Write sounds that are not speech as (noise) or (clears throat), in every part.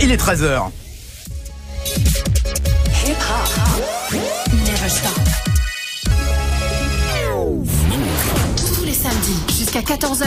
Il est 13h. Never stop. Tous les samedis jusqu'à 14h.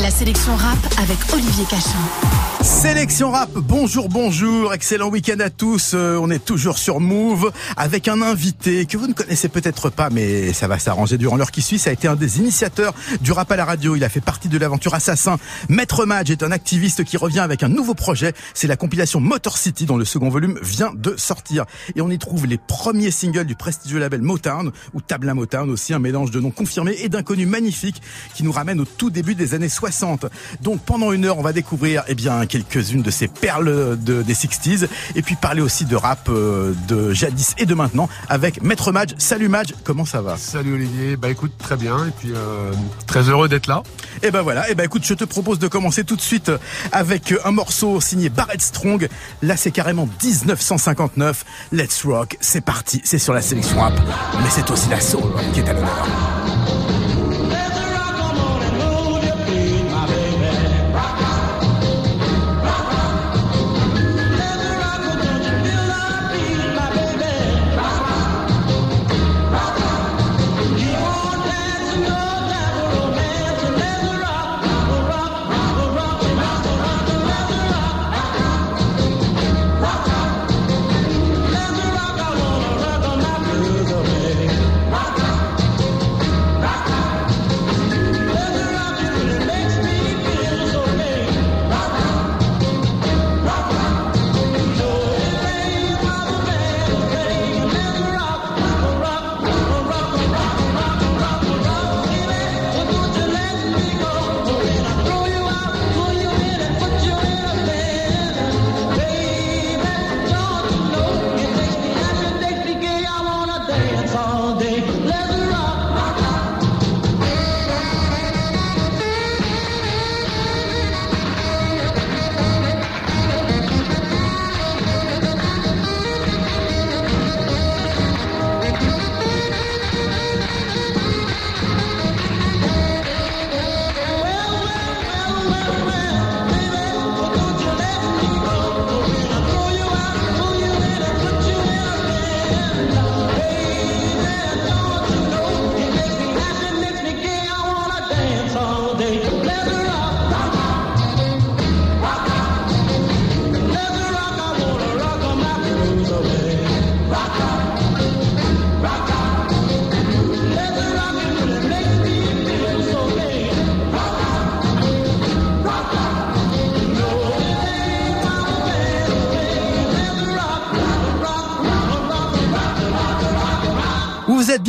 La sélection rap avec Olivier Cachin. Sélection rap, bonjour, bonjour, excellent week-end à tous. Euh, on est toujours sur Move avec un invité que vous ne connaissez peut-être pas, mais ça va s'arranger durant l'heure qui suit. Ça a été un des initiateurs du rap à la radio. Il a fait partie de l'aventure Assassin. Maître Madge est un activiste qui revient avec un nouveau projet. C'est la compilation Motor City dont le second volume vient de sortir. Et on y trouve les premiers singles du prestigieux label Motown ou Tabla Motown aussi, un mélange de noms confirmés et d'inconnus magnifiques qui nous ramène au tout début des années 60. Donc pendant une heure, on va découvrir eh bien quelques-unes de ces perles de, des 60s et puis parler aussi de rap euh, de jadis et de maintenant avec Maître Madge. Salut Madge, comment ça va? Salut Olivier, bah écoute très bien et puis euh, très heureux d'être là. Et ben voilà, et ben écoute, je te propose de commencer tout de suite avec un morceau signé Barrett Strong. Là, c'est carrément 1959. Let's rock, c'est parti, c'est sur la sélection rap, mais c'est aussi la soul qui est à l'honneur.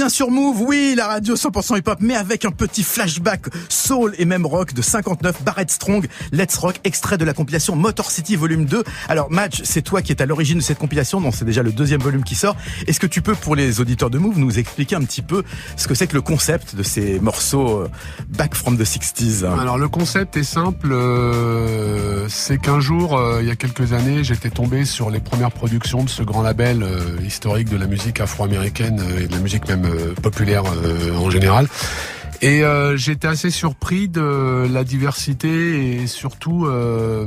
Sur Move, oui, la radio 100% hip-hop, mais avec un petit flashback soul et même rock de 59, Barrett Strong, Let's Rock, extrait de la compilation Motor City volume 2. Alors Match, c'est toi qui es à l'origine de cette compilation, donc c'est déjà le deuxième volume qui sort. Est-ce que tu peux, pour les auditeurs de Move, nous expliquer un petit peu ce que c'est que le concept de ces morceaux euh, back from the 60s Alors le concept est simple, euh, c'est qu'un jour, euh, il y a quelques années, j'étais tombé sur les premières productions de ce grand label historique de la musique afro-américaine et de la musique même populaire euh, en général. Et euh, j'étais assez surpris de la diversité et surtout, euh,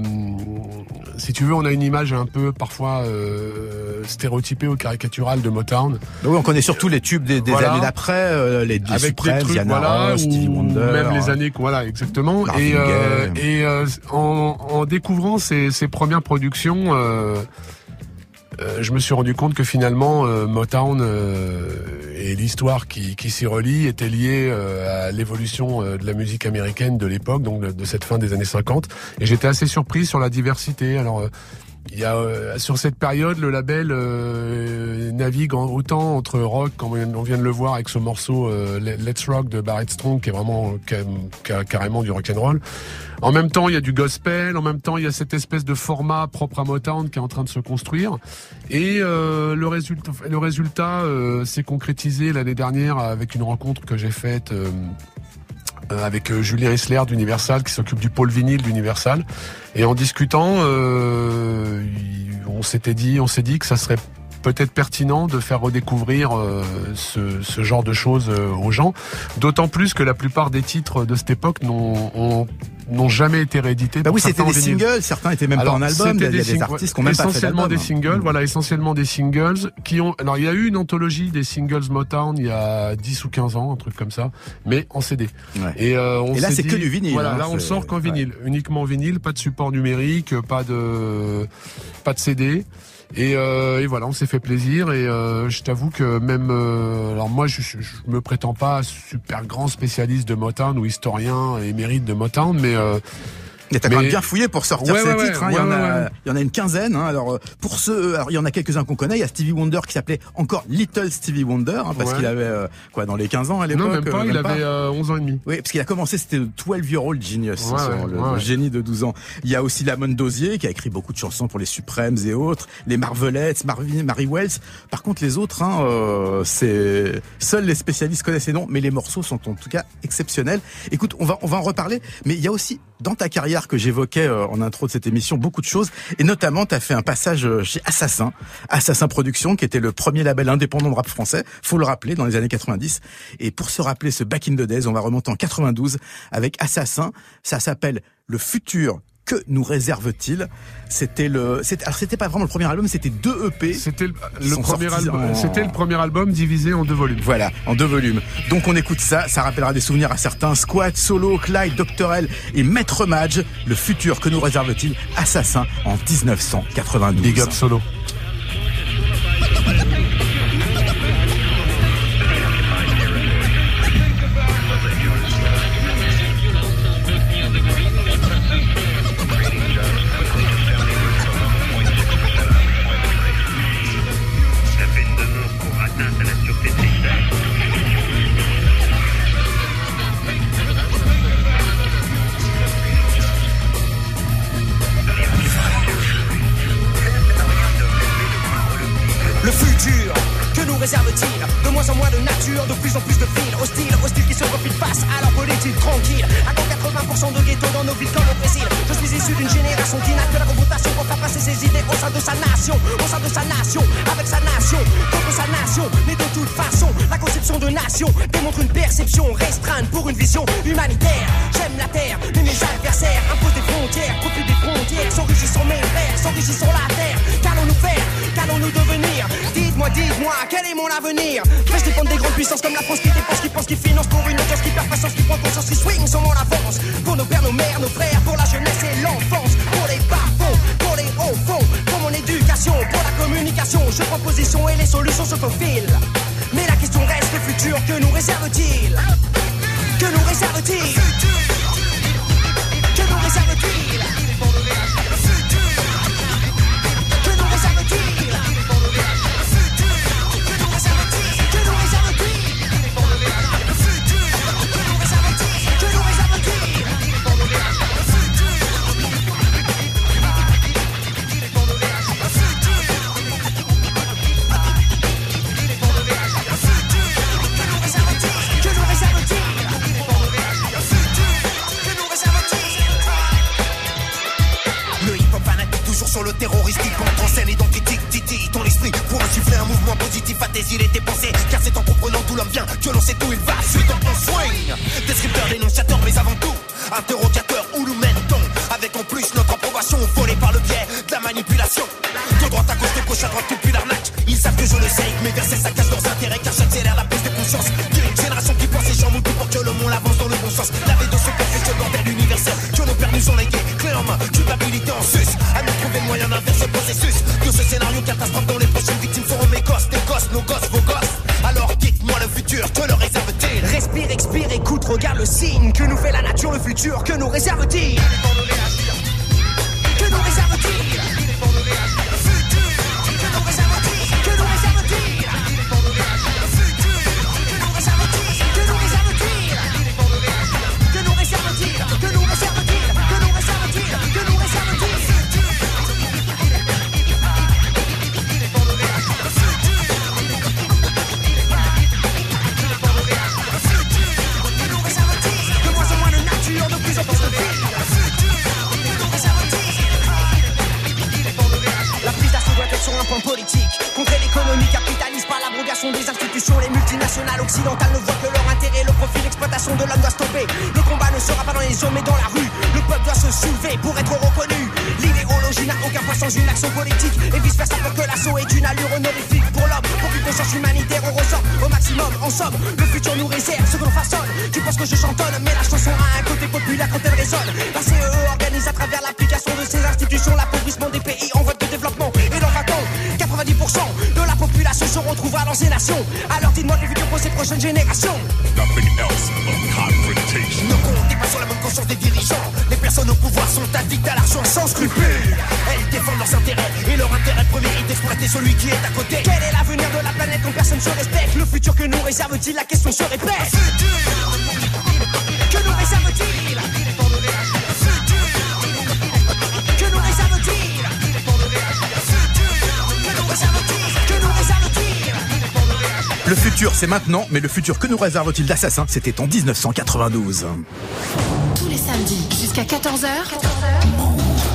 si tu veux, on a une image un peu parfois euh, stéréotypée ou caricaturale de Motown. Oui, on connaît surtout les tubes des, des Voilà. années d'après, euh, les, les avec Supremes, des trucs, Diana voilà, Ross, ou Stevie Wonder. même les années, voilà, exactement. Et euh, euh, en, en découvrant ces, ces premières productions, euh, euh, je me suis rendu compte que finalement euh, Motown euh, et l'histoire qui, s'y relie était liée euh, à l'évolution euh, de la musique américaine de l'époque, donc de, de cette fin des années 50. Et j'étais assez surpris sur la diversité. Alors euh, il y a euh, sur cette période le label euh, navigue autant entre rock comme on vient de le voir avec ce morceau euh, Let's Rock de Barrett Strong qui est vraiment ca- ca- carrément du rock and roll. En même temps, il y a du gospel, en même temps, il y a cette espèce de format propre à Motown qui est en train de se construire. Et le résultat, le résultat s'est concrétisé l'année dernière avec une rencontre que j'ai faite avec euh, Julien Essler d'Universal qui s'occupe du pôle vinyle d'Universal. Et en discutant, euh, on s'était dit, on s'est dit que ça serait peut-être pertinent de faire redécouvrir ce, ce, genre de choses aux gens. D'autant plus que la plupart des titres de cette époque n'ont n'ont jamais été réédités. Bah oui, c'était des singles, certains étaient même pas en album. Il y a des, artistes qui ont même essentiellement pas fait des singles, voilà, essentiellement des singles qui ont. Alors il y a eu une anthologie des singles Motown il y a 10 ou 15 ans, un truc comme ça, mais en CD. Ouais. Et, euh, on Et là c'est que du vinyle. Voilà, hein, là on sort qu'en vinyle, uniquement vinyle, pas de support numérique, pas de pas de CD. Et, euh, et, voilà, on s'est fait plaisir et euh, je t'avoue que même, euh, alors moi je, je, me prétends pas super grand spécialiste de Motown ou historien émérite de Motown, mais euh, mais t'as quand même bien fouillé pour sortir ces titres. Hein. il, y en a, il y en a une quinzaine. Hein. Alors euh, pour ceux, alors il y en a quelques-uns qu'on connaît. Il y a Stevie Wonder qui s'appelait encore Little Stevie Wonder hein, parce qu'il avait euh, quoi dans les 15 ans à l'époque. Non même pas. Euh, il avait 11 ans et demi. Oui, parce qu'il a commencé c'était 12 year old genius, le, génie de 12 ans. Il y a aussi Lamont Dozier qui a écrit beaucoup de chansons pour les Supremes et autres, les Marvelettes, Marvin, Mary Wells. Par contre les autres, hein, euh, c'est seuls les spécialistes connaissent les noms, mais les morceaux sont en tout cas exceptionnels. Écoute, on va on va en reparler, mais il y a aussi dans ta carrière que j'évoquais euh, en intro de cette émission beaucoup de choses. Et notamment tu as fait un passage euh, chez Assassin, Assassin Productions qui était le premier label indépendant de rap français, faut le rappeler dans les années 90 et pour se rappeler ce back in the days, on va remonter en 92 avec Assassin, ça s'appelle Le futur que nous réserve-t-il? C'était le, c'était, alors c'était pas vraiment le premier album, c'était deux EP. C'était le, premier album. C'était le premier album divisé en deux volumes. Voilà, en deux volumes. Donc on écoute ça, ça rappellera des souvenirs à certains. Squat, Solo, Clyde, Doctorel et Maître Madge. Le futur que nous réserve-t-il? Assassin en 1992. Big up Solo. de plus en plus de fils hostiles, hostiles qui se refilent face à leur politique tranquille. À 80% de ghetto dans nos villes comme le Brésil? Je suis issu d'une génération qui n'a que la confrontation pour faire passer ses idées au sein de sa nation, au sein de sa nation, avec sa nation, contre sa nation. Mais de toute façon, la conception de nation démontre une perception restreinte pour une vision humanitaire. J'aime la terre, mais mes adversaires imposent des frontières, copient des frontières, s'enrichissent sans mes frères, s'enrichissent la dites-moi, quel est mon avenir? Vais-je dépendre des grandes puissances comme la France qui dépense, qui pense, qui finance pour une audience qui perd patience, qui prend conscience, qui swing sur mon avance? Pour nos pères, nos mères, nos frères, pour la jeunesse et l'enfance Pour les bas pour les hauts fonds, pour mon éducation, pour la communication Je prends position et les solutions se profilent. Mais la question reste, le futur que nous réserve-t-il? Que nous réserve-t-il? fantaisie, les dépenser. Car c'est en comprenant d'où l'homme vient que l'on sait où il va. Suite dans on swing. Descripteur, dénonciateur, mais avant tout, interrogateur, où nous Avec en plus notre approbation volée par le biais de la manipulation. De droite à gauche, de gauche à droite, depuis l'arnaque. Ils savent que je le sais, mais verser ça cache leurs intérêts. Car futur que nous réserve-t-il? Futur, c'est maintenant, mais le futur que nous réserve-t-il d'Assassin C'était en 1992. Tous les samedis jusqu'à 14h.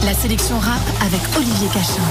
La sélection rap avec Olivier Cachin.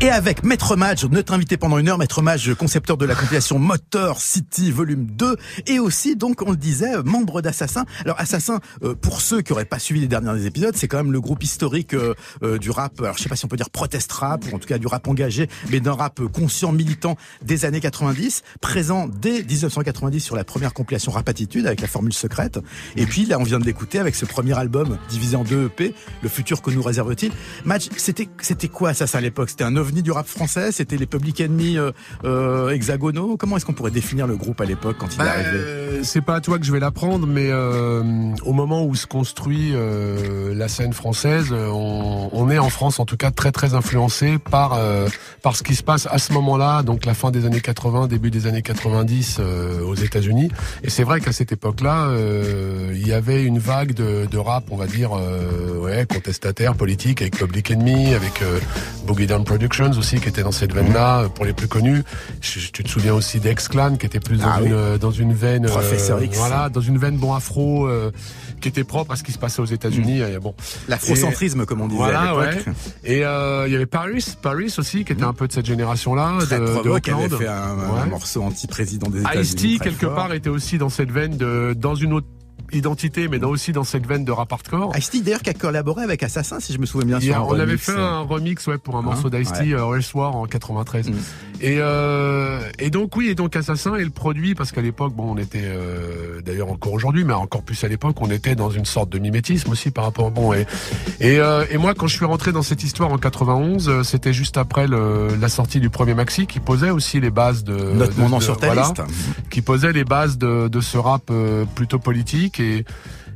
Et avec Maître Mage, notre invité pendant une heure, Maître Mage, concepteur de la compilation Motor City Volume 2, et aussi, donc, on le disait, membre d'Assassin. Alors, Assassin, euh, pour ceux qui auraient pas suivi les derniers épisodes, c'est quand même le groupe historique euh, euh, du rap, alors je sais pas si on peut dire protest rap, ou en tout cas du rap engagé, mais d'un rap conscient, militant des années 90, présent dès 1990 sur la première compilation Rap Attitude avec la formule secrète. Et puis, là, on vient de l'écouter avec ce premier album divisé en deux EP, Le futur que nous réserve-t-il? Match, c'était, c'était quoi Assassin à l'époque? Un ovni du rap français C'était les Public Enemy euh, euh, hexagonaux Comment est-ce qu'on pourrait définir le groupe à l'époque quand il est Bah, arrivé euh, c'est pas à toi que je vais l'apprendre, mais euh, au moment où se construit euh, la scène française, on, on est en France en tout cas très très influencé par euh, par ce qui se passe à ce moment-là, donc la fin des années 80, début des années 90 euh, aux États-Unis. Et c'est vrai qu'à cette époque-là, euh, il y avait une vague de, de rap, on va dire, euh, ouais, contestataire, politique, avec Public Enemy, avec euh, Boogie Down Productions aussi, qui était dans cette veine-là, euh, pour les plus connus. Je- tu te souviens aussi d'X-Clan, qui était plus dans, Ah une, oui. euh, dans une veine... euh, Professeur X. Voilà, dans une veine bon afro, euh, qui était propre à ce qui se passait aux États-Unis. Et bon. L'afrocentrisme, comme on disait à Voilà, ouais. Et il y avait Paris, Paris aussi, qui était un peu de cette génération-là, Très de, de qui avait fait un, morceau anti-président des États-Unis. Ice-T, quelque fort. part, était aussi dans cette veine de, dans une autre identité, mais dans, aussi dans cette veine de rap hardcore. Ice-T, d'ailleurs, qui a collaboré avec Assassin, si je me souviens bien. Sur a- on avait fait un remix ouais, pour un Hein, morceau d'Ice-T, ouais. euh, en 93. Mm. Et, euh, et donc oui, et donc Assassin et le produit, parce qu'à l'époque, bon, on était, euh, d'ailleurs encore aujourd'hui, mais encore plus à l'époque, on était dans une sorte de mimétisme aussi par rapport, bon, et, et, euh, et moi quand je suis rentré dans cette histoire en 91, euh, c'était juste après le, la sortie du premier maxi qui posait aussi les bases de... Note de- sur ta voilà liste. qui posait les bases de, de ce rap euh, plutôt politique et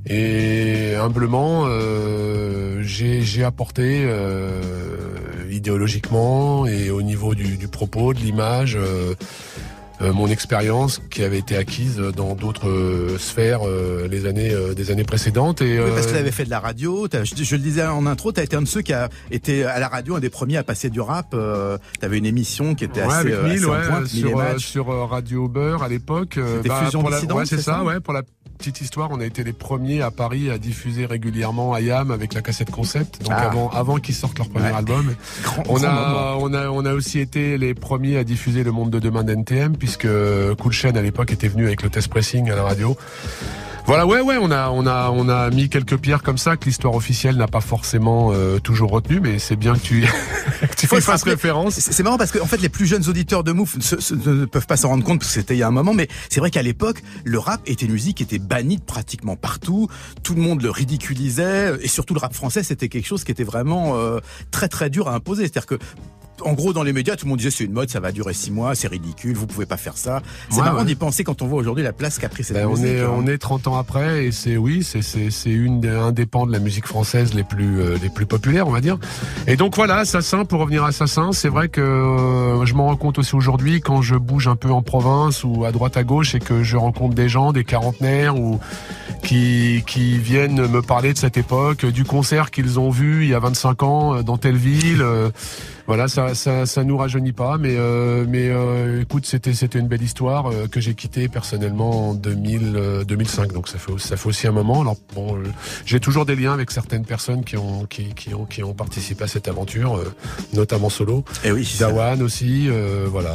et humblement euh, j'ai apporté euh, idéologiquement et au niveau du, du propos de l'image euh, mon expérience qui avait été acquise dans d'autres euh, sphères euh, les années euh, des années précédentes et Oui, parce que euh, tu avais fait de la radio. Je, je le disais en intro, tu as été un de ceux qui a été à la radio, un des premiers à passer du rap. tu avais une émission qui était Ouais, assez, avec euh, Mille, assez en ouais, pointe, Mille et sur, euh, euh, Radio Beurre à l'époque. euh, C'était Fusion pour la- ouais, c'est c'est ça, ça ouais. Pour la petite histoire, on a été les premiers à Paris à diffuser régulièrement IAM avec la cassette concept. Donc Ah. avant, avant qu'ils sortent leur premier Ouais. album. Grand- On grand a, moment. on a, on a aussi été les premiers à diffuser Le Monde de Demain d'NTM puisque Cool Chain à l'époque était venu avec le test pressing à la radio. Voilà, ouais, ouais, on a, on a, on a mis quelques pierres comme ça que l'histoire officielle n'a pas forcément euh, toujours retenu, mais c'est bien que tu, (laughs) que tu fasses référence. C'est marrant parce que en fait les plus jeunes auditeurs de se- se- ne peuvent pas s'en rendre compte parce que c'était il y a un moment, mais c'est vrai qu'à l'époque le rap était une musique qui était bannie de pratiquement partout. Tout le monde le ridiculisait et surtout le rap français c'était quelque chose qui était vraiment euh, très très dur à imposer. C'est-à-dire que en gros, dans les médias, tout le monde disait c'est une mode, ça va durer six mois, c'est ridicule, vous pouvez pas faire ça. C'est Ouais, marrant ouais. d'y penser quand on voit aujourd'hui la place qu'a pris cette Ben, on musique. est hein. on est 30 ans après et c'est oui c'est c'est c'est une des- un des pans de la musique française les plus euh, les plus populaires on va dire et donc voilà Assassin pour revenir à Assassin c'est vrai que euh, je m'en rends compte aussi aujourd'hui quand je bouge un peu en province ou à droite à gauche et que je rencontre des gens des quarantenaires ou qui qui viennent me parler de cette époque du concert qu'ils ont vu il y a 25 ans euh, dans telle ville euh, voilà, ça, ça, ça nous rajeunit pas, mais euh, mais euh, écoute, c'était c'était une belle histoire euh, que j'ai quittée personnellement en 2000, euh, 2005, donc ça fait ça fait aussi un moment. Alors bon, euh, j'ai toujours des liens avec certaines personnes qui ont qui, qui ont qui ont participé à cette aventure, euh, notamment solo. Et Eh oui, Dawan aussi, euh, voilà.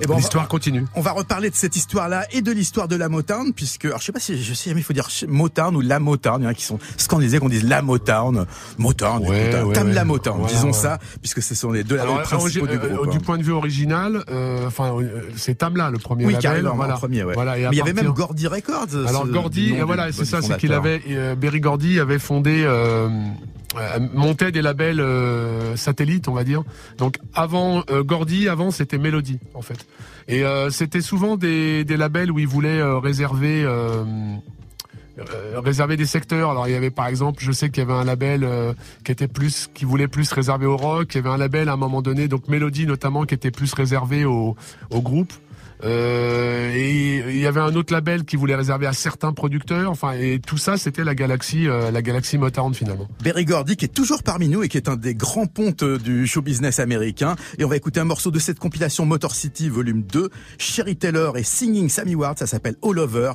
Et va- L'histoire continue. On va reparler de cette histoire-là et de l'histoire de la Motown, puisque, alors je sais pas si je sais jamais il faut dire Motown ou la Motown. Il y en a qui sont scandalisés qu'on dise la Motown, Motown, Ouais, écoute, ouais, Tam ouais. la Motown, Voilà, disons ça, puisque ce sont les deux labels principaux du euh, groupe. du hein. point de vue original, euh, enfin, euh, c'est Tamla le premier Oui, label. voilà. premier, ouais. Voilà, et Mais il y avait même Gordy Records. Alors Gordy, et voilà, c'est ça, c'est qu'il avait euh, Berry Gordy avait fondé, euh, euh, montait des labels euh, satellites, on va dire. Donc avant euh, Gordy, avant c'était Melody en fait, et c'était souvent des, des labels où ils voulaient réserver. euh, réserver des secteurs. Alors il y avait par exemple, je sais qu'il y avait un label euh, qui était plus, qui voulait plus réserver au rock. Il y avait un label à un moment donné, donc Melody notamment, qui était plus réservé au, au groupe. Euh, et il y avait un autre label qui voulait réserver à certains producteurs. Enfin, et tout ça, c'était la galaxie, euh, la galaxie Motown finalement. Berry Gordy qui est toujours parmi nous et qui est un des grands pontes du show business américain. Et on va écouter un morceau de cette compilation Motor City volume 2, Sherry Taylor et Singing Sammy Ward, ça s'appelle All Over.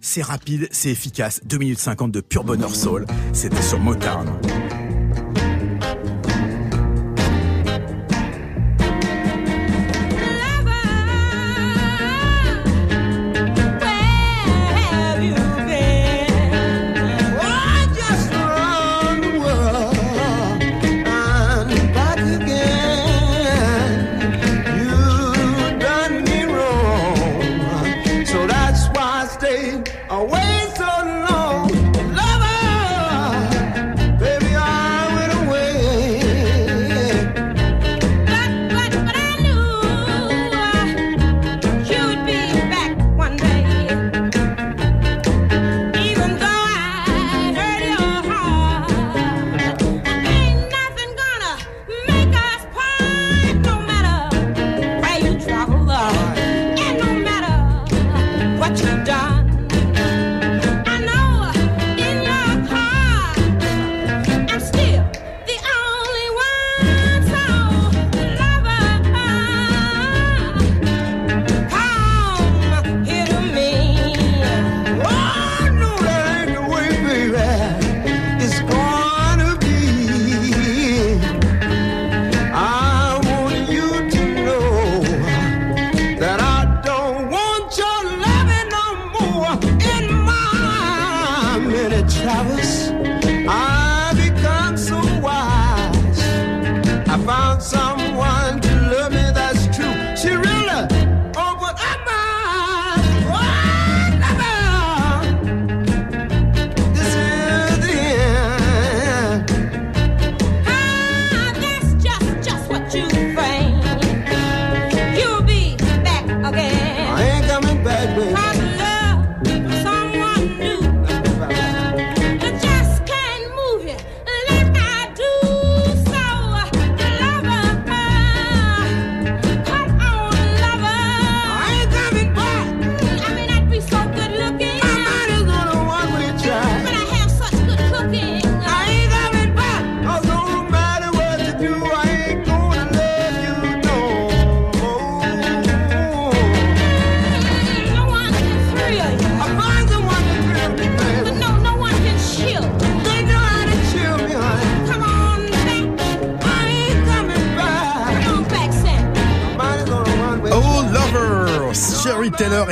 C'est rapide, c'est efficace, 2 minutes 50 de pure bonheur soul. C'était sur Motown.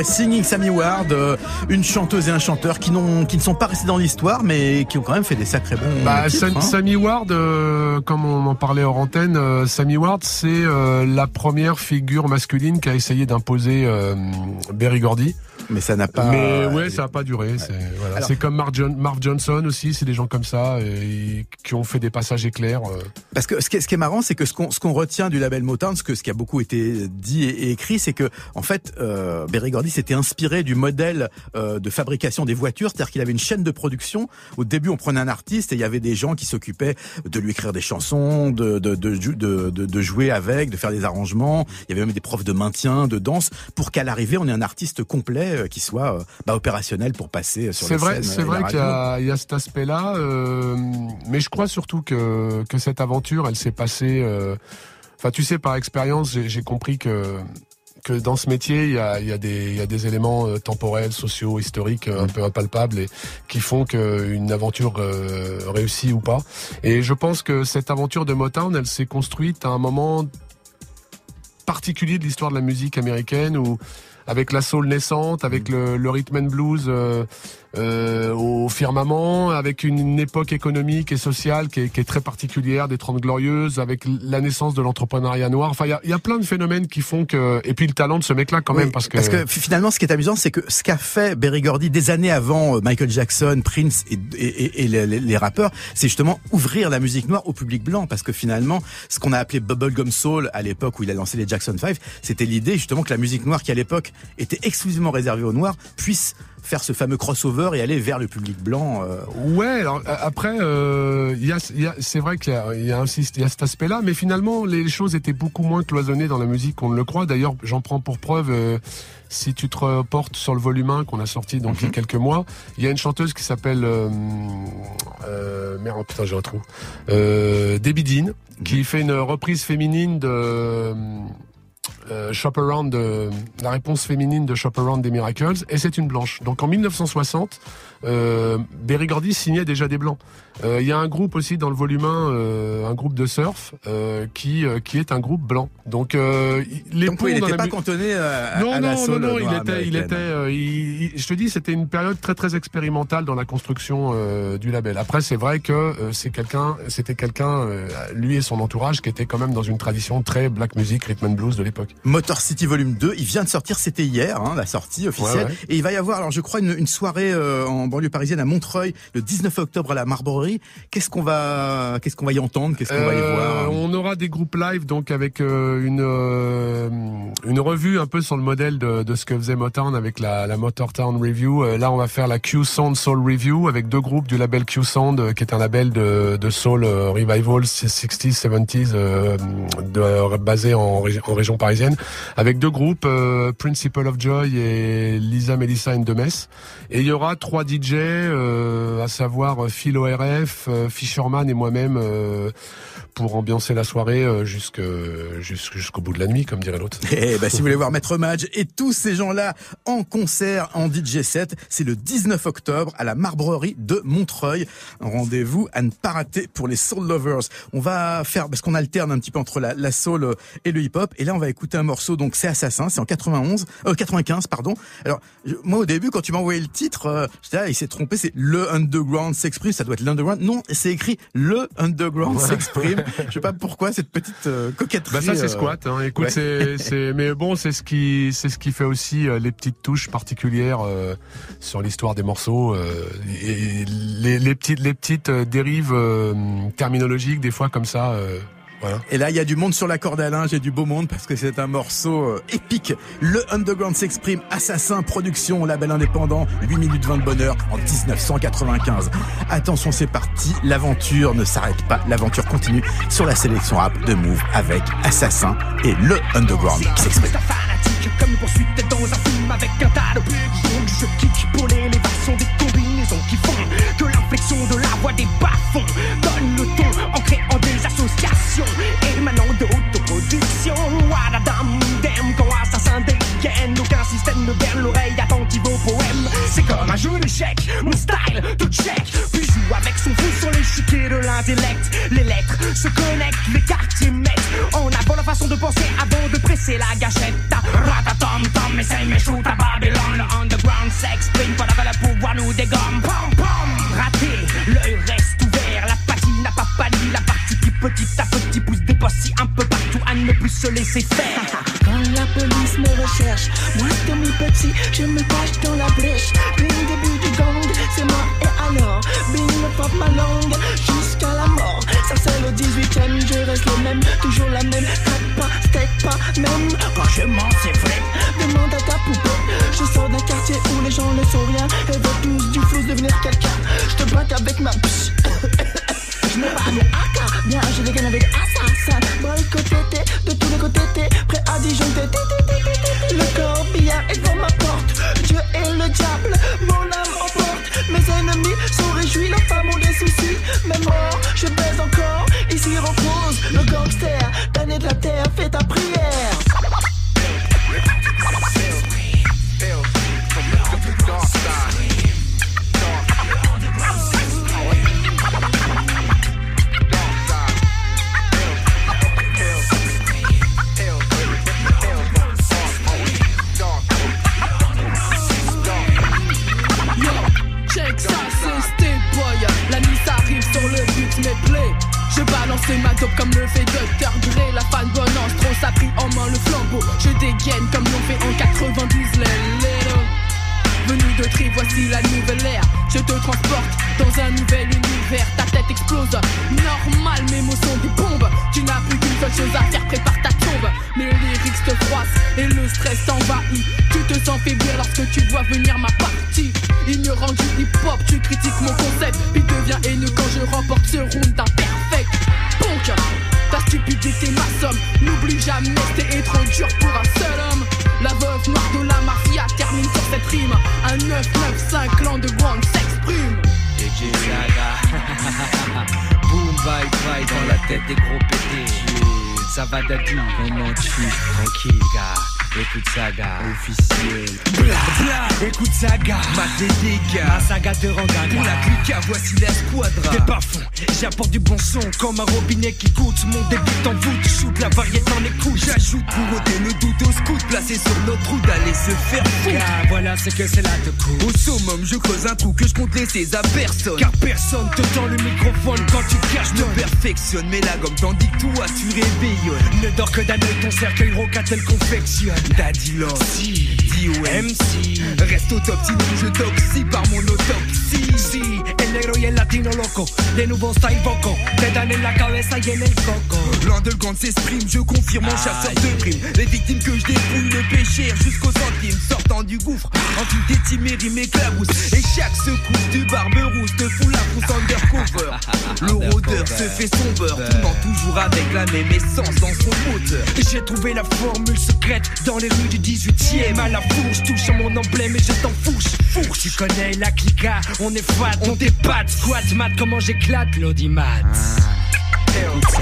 Singing Sammy Ward, euh, une chanteuse et un chanteur qui n'ont qui ne sont pas restés dans l'histoire, mais qui ont quand même fait des sacrés bons. Bah, titres, Sam- hein. Sammy Ward, euh, comme on en parlait hors antenne, euh, Sammy Ward, c'est euh, la première figure masculine qui a essayé d'imposer euh, Berry Gordy. Mais ça n'a pas. Mais ouais, ça a pas duré. C'est voilà. Alors- C'est comme Marv, John- Marv Johnson aussi, c'est des gens comme ça et, qui ont fait des passages éclairs. euh. Parce que ce qui est, ce qui est marrant, c'est que ce qu'on ce qu'on retient du label Motown, ce que ce qui a beaucoup été dit et, et écrit, c'est que en fait, euh, Berry Gordy s'était inspiré du modèle euh, de fabrication des voitures, c'est-à-dire qu'il avait une chaîne de production. Au début, on prenait un artiste et il y avait des gens qui s'occupaient de lui écrire des chansons, de de, de, jou- de, de- de jouer avec, de faire des arrangements. Il y avait même des profs de maintien, de danse, pour qu'à l'arrivée, on ait un artiste complet euh, qui soit euh, bah, opérationnel pour passer sur C'est les vrai, c'est vrai qu'il y, a- il y a cet aspect-là, euh, mais je crois surtout que que cette aventure, elle s'est passée. euh, Enfin, tu sais, par expérience, j'ai j'ai compris que que dans ce métier, il y a, il y a des il y a des éléments euh, temporels, sociaux, historiques euh, un peu impalpables et qui font qu'une aventure euh, réussit ou pas. Et je pense que cette aventure de Motown, elle s'est construite à un moment particulier de l'histoire de la musique américaine où avec la soul naissante, avec le, le rhythm and blues euh, euh, au firmament, avec une, une époque économique et sociale qui est, qui est très particulière, des Trente Glorieuses, avec la naissance de l'entrepreneuriat noir. Enfin, il y y a plein de phénomènes qui font que... Et puis le talent de ce mec-là quand même, Oui, parce que... finalement, ce qui est amusant, c'est que ce qu'a fait Berry Gordy des années avant euh, Michael Jackson, Prince et, et- et- les- les rappeurs, c'est justement ouvrir la musique noire au public blanc, parce que finalement, ce qu'on a appelé bubblegum soul à l'époque où il a lancé les Jackson 5, c'était l'idée justement que la musique noire qui à l'époque était exclusivement réservée aux noirs puisse faire ce fameux crossover et aller vers le public blanc. euh, Ouais, alors a- après, euh, il y a, il y a- c'est vrai qu'il y a, y cet aspect-là, mais finalement, les choses étaient beaucoup moins cloisonnées dans la musique qu'on ne le croit. D'ailleurs, j'en prends pour preuve. euh, si tu te reportes sur le volume 1 qu'on a sorti donc il y a quelques mois, il y a une chanteuse qui s'appelle euh, euh, merde putain j'ai un trou euh, Debbie Dean qui fait une reprise féminine de euh, Shop Around, de, la réponse féminine de Shop Around des Miracles, et c'est une blanche. Donc en 1960, euh, Berry Gordy signait déjà des blancs. Euh, Il y a un groupe aussi dans le volume 1, euh, un groupe de surf, euh, qui, qui est un groupe blanc. Donc il- les donc oui, il n'était la pas mu- cantonné à, non, à la non, non, soul non, il noire était, il était, il- il- je te dis, c'était une période très très expérimentale dans la construction du label. Après, c'est vrai que c'est quelqu'un, c'était quelqu'un, lui et son entourage, qui était quand même dans une tradition très black music, rhythm and blues de l'époque. Motor City Volume 2, il vient de sortir, c'était hier, hein, la sortie officielle. Ouais, ouais. Et il va y avoir, alors je crois, une, une soirée en banlieue parisienne à Montreuil, le 19 octobre à la Qu'est-ce qu'on va, qu'est-ce qu'on va y entendre, qu'est-ce qu'on va y Euh, voir? On aura des groupes live donc avec euh, une euh, une revue un peu sur le modèle de, de ce que faisait Motown avec la, la Motortown Review. Là, on va faire la Q Sound Soul Review avec deux groupes du label Q Sound, qui est un label de, de soul revival 60s, 70s, euh, de- basé en, régi- en région parisienne, avec deux groupes, Principle of Joy et Lisa Melissa and Demes. Et il y aura trois DJ, à savoir Phil ORF, euh, Fisherman et moi-même. euh, pour ambiancer la soirée euh, jusqu'au bout de la nuit, comme dirait l'autre. (laughs) Eh ben, si vous voulez voir Maître Madge et tous ces gens-là en concert en DJ set, c'est le 19 octobre à la Marbrerie de Montreuil. Rendez-vous à ne pas rater pour les soul lovers. On va faire, parce qu'on alterne un petit peu entre la, soul et le hip-hop. Et là, on va écouter un morceau, donc c'est Assassin, c'est en 91, euh, 95, pardon. Alors, je- moi, au début, quand tu m'as envoyé le titre, euh, là, il s'est trompé, c'est le underground s'exprime, ça doit être l'underground. Non, c'est écrit le underground s'exprime. (laughs) Je sais pas pourquoi cette petite euh, coquetterie. Bah ça c'est euh, squat. Hein. Écoute, ouais. c'est c'est mais bon c'est ce qui c'est ce qui fait aussi euh, les petites touches particulières euh, sur l'histoire des morceaux euh, et les, les petites les petites dérives euh, terminologiques des fois comme ça. Voilà. Et là, il y a du monde sur la corde à linge et du beau monde parce que c'est un morceau euh, épique. Le Underground s'exprime, Assassin Production, label indépendant, 8 minutes 20 de bonheur en 1995. Attention, c'est parti, l'aventure ne s'arrête pas, l'aventure continue sur la sélection rap de Move avec Assassin et le Underground qui s'exprime. C'est un fanatique comme une poursuite dans un film avec un tas de bugs. Donc je kick pour l'élévation des combinaisons qui font que l'inflexion de la voix des bas-fonds donne le ton en créant des associations émanant d'autoproduction. Wadadam, dem, quand assassin dégaine, aucun système ne berne l'oreille attentive au poème. C'est comme un jeu d'échecs, mon style tout check. Puis joue avec son fou sur l'échiquier de l'intellect. Les lettres se connectent, les quartiers mettent en avant la façon de penser avant de presser la gâchette. Ratatom, tom, essaye mes shoot à Babylone. Le underground s'exprime pendant que le pouvoir nous dégomme. Pom, pom, raté, l'œil reste ouvert. La patine n'a pas pâli, la qui petit à petit pousse des postes un peu partout à ne plus se laisser faire. (laughs) Quand la police me recherche, moi comme mi petit, je me cache dans la brèche. Bing début du gang, c'est moi et alors, bing me ma langue jusqu'à la mort. Ça c'est le 18ème, je reste le même, toujours la même. Craque pas, steak pas, même quand je mens c'est vrai. Demande à ta poupée, je sors d'un quartier où les gens ne sont rien et veulent tous du flou devenir quelqu'un. Je te braque avec ma et le stress t'envahit. Tu te sens faiblir lorsque tu vois venir ma partie. Ignorant du hip-hop, tu critiques mon concept. Puis deviens haineux quand je remporte ce round imperfect Punk, ta stupidité ma somme N'oublie jamais, t'es trop dur pour un seul homme. La veuve noire de la mafia termine sur cette rime. Un 995 clan de Grand s'exprime. (laughs) Boom, bye bye dans la tête des gros pétés. Ça va d'adu, comment tu Tranquille. Écoute Saga, officiel. Bla bla, écoute Saga, ma dégâts, ma saga de rangada. Pour la clica, voici la squadra. T'es pas fond, j'apporte du bon son comme un robinet qui goûte. Mon début en voûte, shoot la variété en écoute. J'ajoute pour ôter le doute au scout, placé sur notre route d'aller se faire foutre. Ah, voilà ce que c'est là de coup. Au summum, je creuse un trou que je compte laisser à personne. Car personne te tend le microphone quand tu caches Je ton perfectionne mes lagommes tandis que toi tu réveillonnes. Ne dors que d'un œil ton cercueil rocatel confectionne. Daddy Love, Si, MC, Reste au top, sinon je toxie par mon autopsie. Sí, el negro y el latino loco, de nouveau style voco, te dan en la cabeza y en el coco. Loin de grand s'exprime, je confirme mon chasseur de primes. Les victimes que je dépouille, le péché jusqu'au centime, sortant du gouffre. En tout étimé, rime éclabousse. Et chaque secousse du barberousse te fout la frousse undercover. Le rôdeur se fait son beurre, tournant toujours avec la même essence dans son moteur. J'ai trouvé la formule secrète dans les rues du 18ème. À la fourche, touche à mon emblème et je t'en fourche. Fourche, tu connais la clica, on est fat, on dépatte. Squat, mat, comment j'éclate l'audimat. Écoute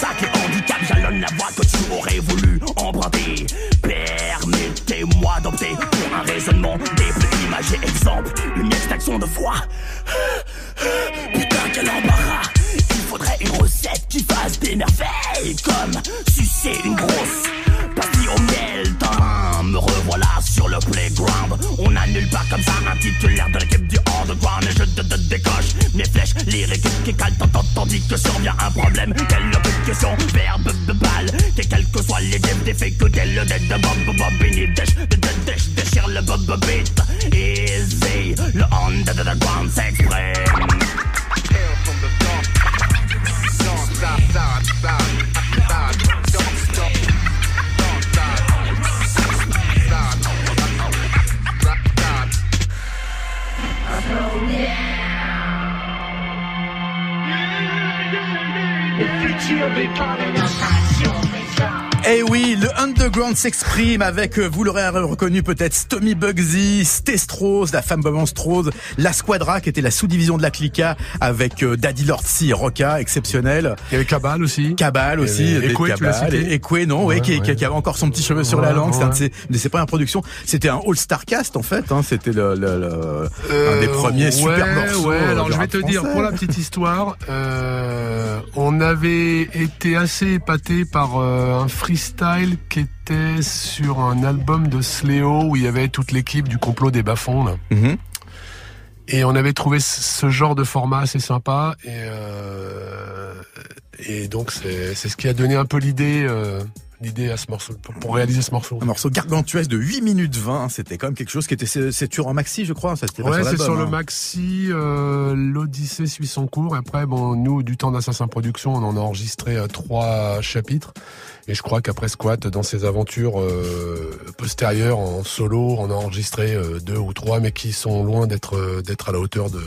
obstacles et handicaps jalonnent la voie que tu aurais voulu emprunter. Permettez-moi d'opter pour un raisonnement des plus imagés Exemple, une extraction de foie Putain quel embarras. Il faudrait une recette qui fasse des merveilles Comme sucer une grosse pastille au miel. Me revoilà sur le playground. On annule pas comme ça un titulaire de l'équipe lyriques qui calent tant, Tandis que survient un problème Quelle question verbe de balle Que quels que soient les games des faits que tel le dead de bob bob Benny dèche déchire le bob beat Easy le dépend de mes Eh oui, underground s'exprime avec, euh, vous l'aurez reconnu peut-être, Stomy Bugsy, Stestros, la femme Bob Strode, la Squadra qui était la sous-division de la Clica avec euh, Daddy Lord C, Roca, exceptionnel. Il y avait Cabal aussi. Cabal aussi. Ekwe, tu l'as cité Ekwe, non, ouais, Ouais, qui, qui- ouais. qui avait encore son petit cheveu sur la langue. C'est un de ses, premières productions. C'était un all-star cast en fait. Hein, C'était le, le- le- un des premiers Euh, super ouais, morceaux. Ouais, euh, alors je vais te dire, pour la petite histoire, euh, on avait été assez épaté par euh, un freestyle qui était sur un album de Sléo où il y avait toute l'équipe du complot des bas-fonds. Mhm. Et on avait trouvé ce- genre de format assez sympa. Et, euh, et donc c'est ce qui a donné un peu l'idée euh, l'idée à ce morceau, pour, réaliser ce morceau. Un morceau gargantuesque de 8 minutes 20. C'était quand même quelque chose qui était, c'est tur en maxi, je crois. Ça, Ouais, c'est sur le hein. maxi, euh, l'Odyssée suit son cours. Après, bon, nous, du temps d'Assassin Production, on en a enregistré euh, trois chapitres. Et je crois qu'après Squat, dans ses aventures euh, postérieures en solo, on a enregistré euh, deux ou trois, mais qui sont loin d'être euh, d'être à la hauteur de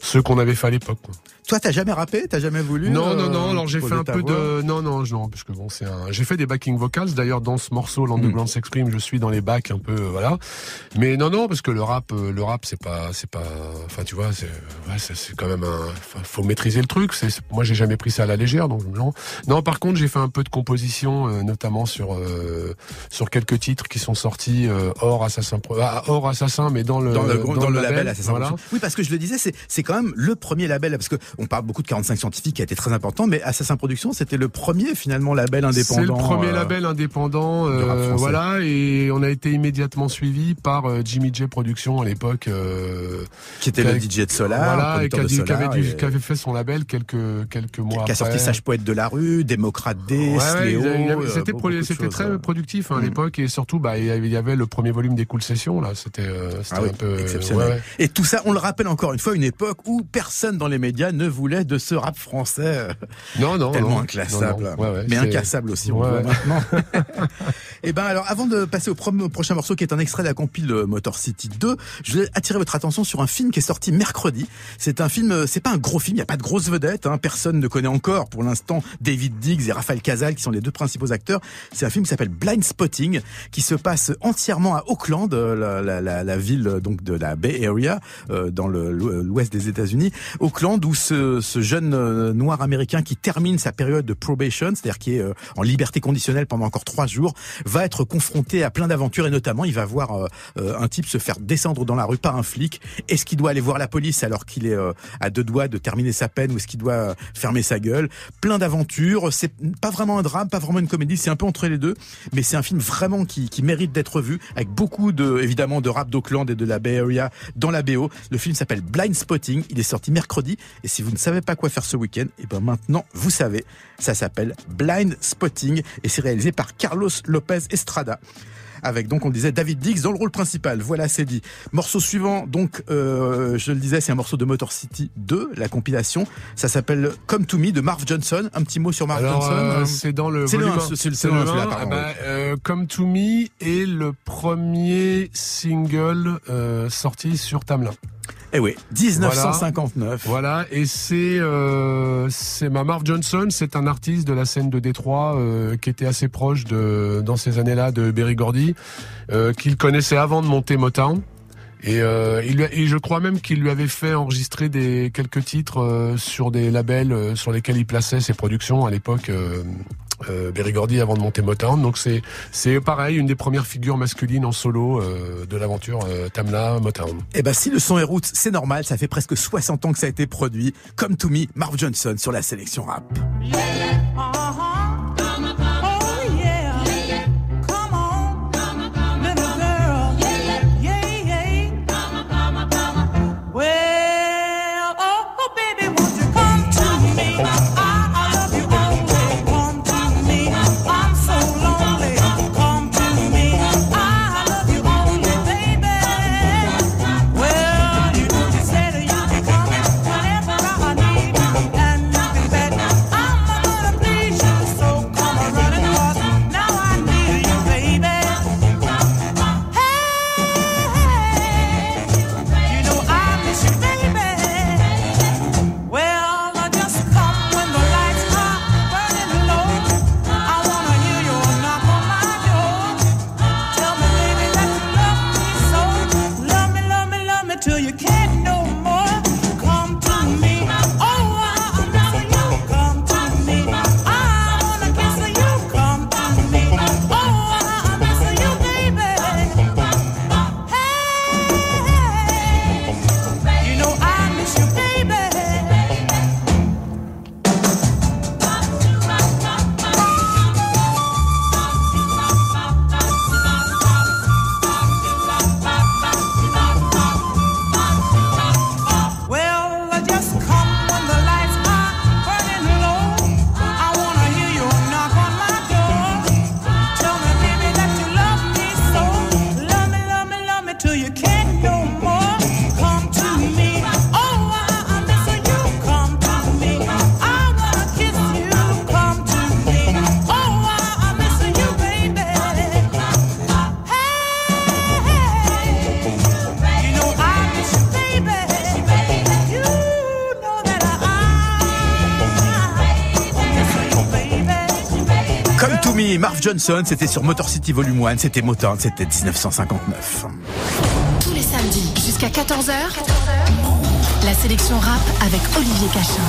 ceux qu'on avait fait à l'époque. quoi. Toi, t'as jamais rappé? T'as jamais voulu Non, euh, non, non. Alors j'ai fait un peu voix? de, non, non, non, parce que bon, c'est un. J'ai fait des backing vocals. D'ailleurs, dans ce morceau, l'underground s'exprime. Je suis dans les backs un peu, voilà. Mais non, non, parce que le rap, le rap, c'est pas, c'est pas. Enfin, tu vois, c'est, ouais, c'est, c'est quand même un. faut maîtriser le truc. C'est- moi, j'ai jamais pris ça à la légère, donc non. Non, par contre, j'ai fait un peu de composition, euh, notamment sur euh, sur quelques titres qui sont sortis euh, hors assassin, ah, hors assassin, mais dans le dans le, dans le label, Assassin voilà. Oui, parce que je le disais, c'est c'est quand même le premier label, parce que on parle beaucoup de 45 scientifiques qui a été très important, mais Assassin Production, c'était le premier finalement label indépendant. C'est le premier label indépendant, voilà, et on a été immédiatement suivi par Jimmy J Productions à l'époque, Qui était le DJ de Solar, voilà, et qui, avait, fait son label quelques quelques mois qui a sorti Sage Poète de la rue, Démocrate D, Ouais, euh, c'était pro- c'était très euh. productif hein, à Mm. l'époque et surtout bah il y avait- le premier volume des Cool Sessions là c'était euh, c'était Ah oui, un peu exceptionnel. ouais. Et tout ça, on le rappelle encore une fois, une époque où personne dans les médias ne voulait de ce rap français (laughs) non non tellement non. inclassable, Non, non. Ouais, mais c'est- incassable aussi. On voit maintenant. (laughs) Et ben alors, avant de passer au, prochain morceau qui est un extrait de la compile Motor City 2, je vais attirer votre attention sur un film qui est sorti mercredi. C'est un film, c'est pas un gros film, il y a pas de grosses vedettes, hein, personne ne connaît encore pour l'instant David Diggs et Raphaël Casal qui sont les deux principaux acteurs. C'est un film qui s'appelle Blind Spotting, qui se passe entièrement à Auckland, euh, la, ville euh, donc de la Bay Area, euh, dans l'ouest des États-Unis. Auckland, où ce, jeune noir américain qui termine sa période de probation, c'est-à-dire qui est en liberté conditionnelle pendant encore trois jours, va être confronté à plein d'aventures et notamment il va voir un type se faire descendre dans la rue par un flic. Est-ce qu'il doit aller voir la police alors qu'il est à deux doigts de terminer sa peine ou est-ce qu'il doit fermer sa gueule? Plein d'aventures. C'est pas vraiment un drame, pas vraiment une comédie, c'est un peu entre les deux, mais c'est un film vraiment qui, mérite d'être vu avec beaucoup de évidemment de rap d'Auckland et de la Bay Area dans la BO. Le film s'appelle Blind Spotting. Il est sorti mercredi et si vous ne savez pas quoi faire ce week-end, et ben maintenant vous savez. Ça s'appelle Blind Spotting et c'est réalisé par Carlos Lopez Estrada. Avec donc on le disait David Diggs dans le rôle principal. Voilà, c'est dit. Morceau suivant, donc euh, je le disais, c'est un morceau de Motor City 2, la compilation. Ça s'appelle Come to Me de Marv Johnson. Un petit mot sur Marv Alors, Johnson. euh, c'est dans le C'est le volume c'est le- le le Ah bah, euh, Come to Me est le premier single sorti sur Tamlin. Eh oui, 1959. Voilà, et c'est euh, c'est Johnson, c'est un artiste de la scène de Détroit euh, qui était assez proche de dans ces années-là de Berry Gordy, euh, qu'il connaissait avant de monter Motown. Et, euh, il je crois même qu'il lui avait fait enregistrer des quelques titres sur des labels sur lesquels il plaçait ses productions à l'époque. Euh, Berry Gordy avant de monter Motown. Donc c'est c'est pareil une des premières figures masculines en solo euh, de l'aventure euh, Tamla Motown. Eh ben si le son est route, c'est normal, ça fait presque 60 ans que ça a été produit. Come to me, Marv Johnson sur la sélection rap. Well, Come to me, Marv Johnson, c'était sur Motor City Volume 1, c'était Motown, c'était 1959. Tous les samedis jusqu'à 14h. La sélection rap avec Olivier Cachin.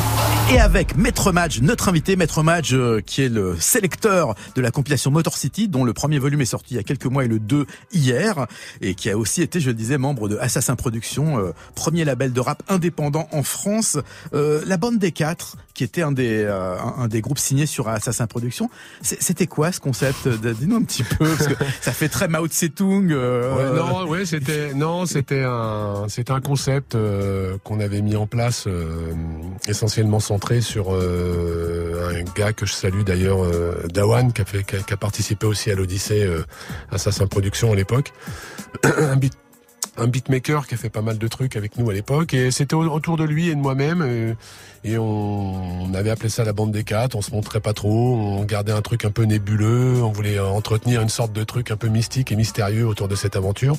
Et avec Maître Madge, notre invité, Maître Madge, euh, qui est le sélecteur de la compilation Motor City, dont le premier volume est sorti il y a quelques mois et le 2 hier, et qui a aussi été, je le disais, membre de Assassin Productions, euh, premier label de rap indépendant en France. Euh, la bande des quatre, qui était un des, euh, un, des groupes signés sur Assassin Productions, c'était quoi ce concept? Dis-nous un petit peu, parce que (laughs) ça fait très Mao Tse-tung. euh, Ouais, non, ouais, c'était non, c'était un, c'était un concept euh, qu'on avait mis en place, euh, essentiellement centré sur euh, un gars que je salue d'ailleurs, euh, Dawan, qui a participé aussi à l'Odyssée Assassin Productions à l'époque, (clears throat) un beat un beatmaker qui a fait pas mal de trucs avec nous à l'époque. Et c'était au- autour de lui et de moi-même et on, on avait appelé ça la bande des quatre. On se montrait pas trop. On gardait un truc un peu nébuleux. On voulait euh, entretenir une sorte de truc un peu mystique et mystérieux autour de cette aventure.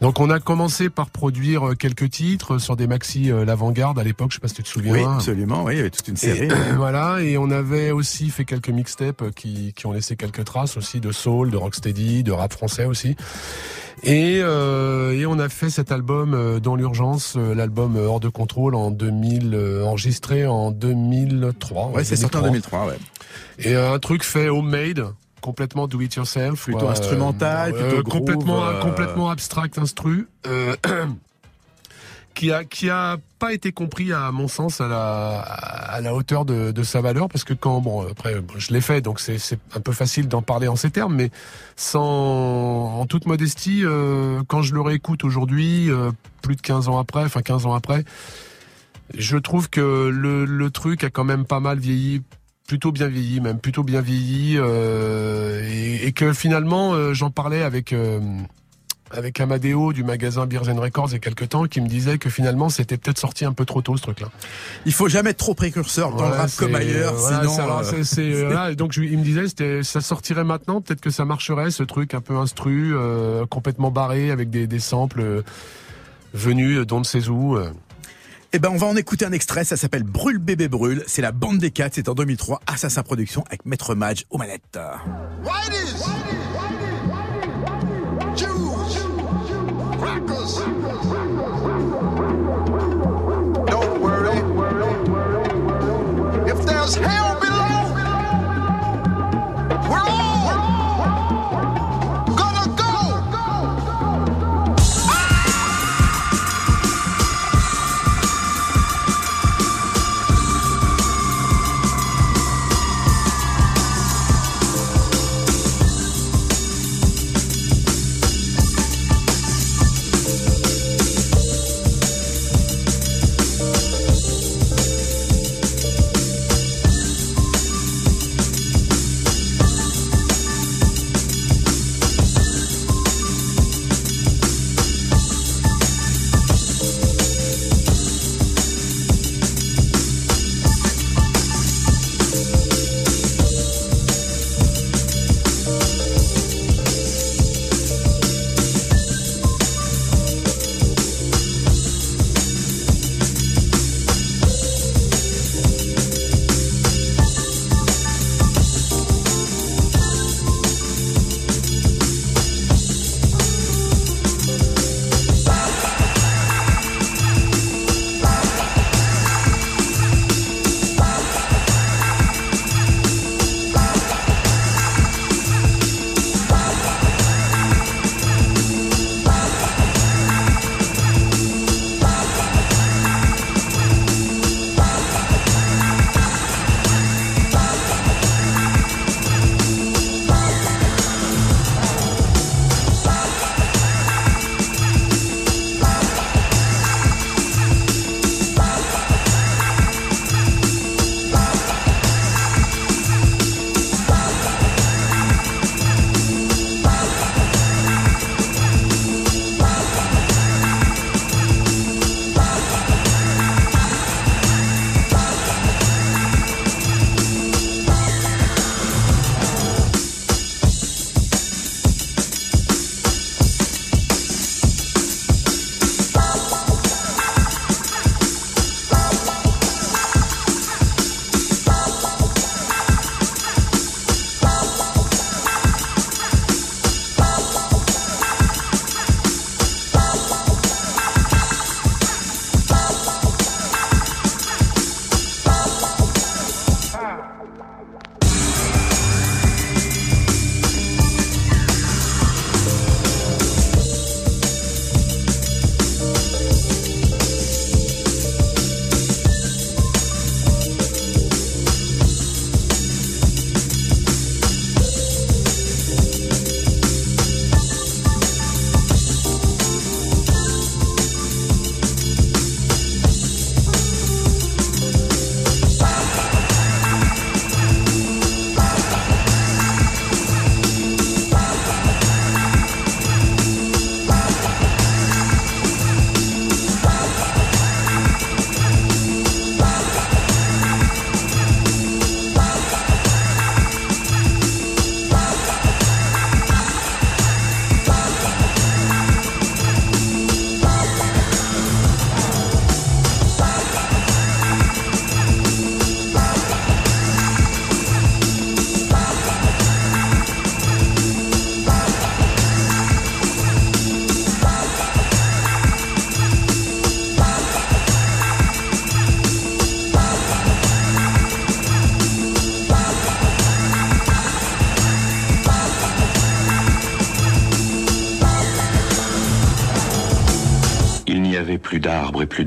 Donc on a commencé par produire euh, quelques titres sur des maxi euh, l'avant-garde à l'époque. Je sais pas si tu te souviens. Oui, absolument, oui, il y avait toute une série. et, (laughs) voilà, et on avait aussi fait quelques mixtapes euh, qui, qui ont laissé quelques traces aussi de soul, de rocksteady, de rap français aussi. Et, euh, et on a fait cet album euh, dans l'urgence, euh, l'album euh, Hors de contrôle en 2000, euh, enregistré en 2003. Ouais, c'est sorti en 2003, ouais. Et un truc fait homemade, complètement do it yourself, Plutôt quoi, instrumental, plutôt groove, complètement euh, complètement abstract instru. euh, (clears throat) qui a qui a pas été compris à mon sens à la à la hauteur de, de sa valeur parce que quand bon après bon, je l'ai fait donc c'est c'est un peu facile d'en parler en ces termes mais sans en toute modestie euh, quand je le réécoute aujourd'hui euh, plus de 15 ans après enfin 15 ans après je trouve que le, le truc a quand même pas mal vieilli plutôt bien vieilli même plutôt bien vieilli euh, et, et que finalement euh, j'en parlais avec euh, avec Amadeo du magasin Beers and Records il y a quelques temps qui me disait que finalement c'était peut-être sorti un peu trop tôt ce truc là Il faut jamais être trop précurseur dans le rap comme ailleurs, sinon. voilà, donc je- il me disait, c'était, ça sortirait maintenant, peut-être que ça marcherait, ce truc un peu instru, complètement barré, avec des, des samples venus d'on ne sait où. Eh ben, on va en écouter un extrait. Ça s'appelle Brûle bébé brûle. C'est la bande des quatre. C'est en 2003. Assassin Production avec Maître Madge aux manettes. Don't worry. If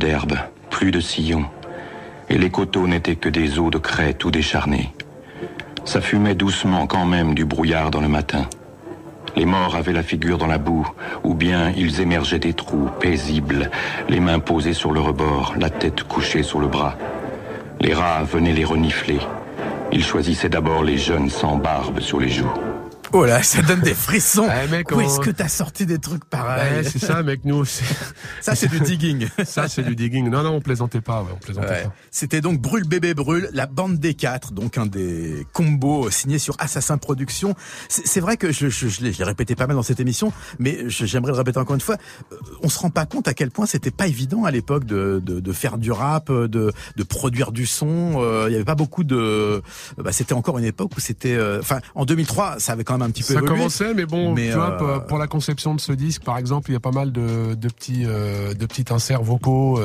et plus de sillons, et les coteaux n'étaient que des eaux de crête ou décharnées. Ça fumait doucement quand même du brouillard dans le matin. Les morts avaient la figure dans la boue, ou bien ils émergeaient des trous, paisibles, les mains posées sur le rebord, la tête couchée sur le bras. Les rats venaient les renifler. Ils choisissaient d'abord les jeunes sans barbe sur les joues. Oh là, ça donne des frissons. Eh, mec, Où on- est-ce que t'as sorti des trucs pareils Ouais, c'est ça, mec, nous aussi. (laughs) Ça, c'est du digging. (laughs) Ça, c'est du digging. Non, non, on plaisantait pas, ouais, on plaisantait Ouais. pas. C'était donc Brûle bébé brûle, la bande des quatre, donc un des combos signés sur Assassin Productions. C'est vrai que je, je, je l'ai je l'ai répété pas mal dans cette émission, mais j'aimerais le répéter encore une fois. euh, On se rend pas compte à quel point c'était pas évident à l'époque de, de, de faire du rap, de, de produire du son. Euh, Il y avait pas beaucoup de. Bah, c'était encore une époque où c'était. euh, Enfin, en 2003, ça avait quand même un petit peu Ça évolué. commençait, mais bon, Mais, tu vois, euh, pour, pour la conception de ce disque, par exemple, il y a pas mal de, de petits, euh, de petits inserts vocaux.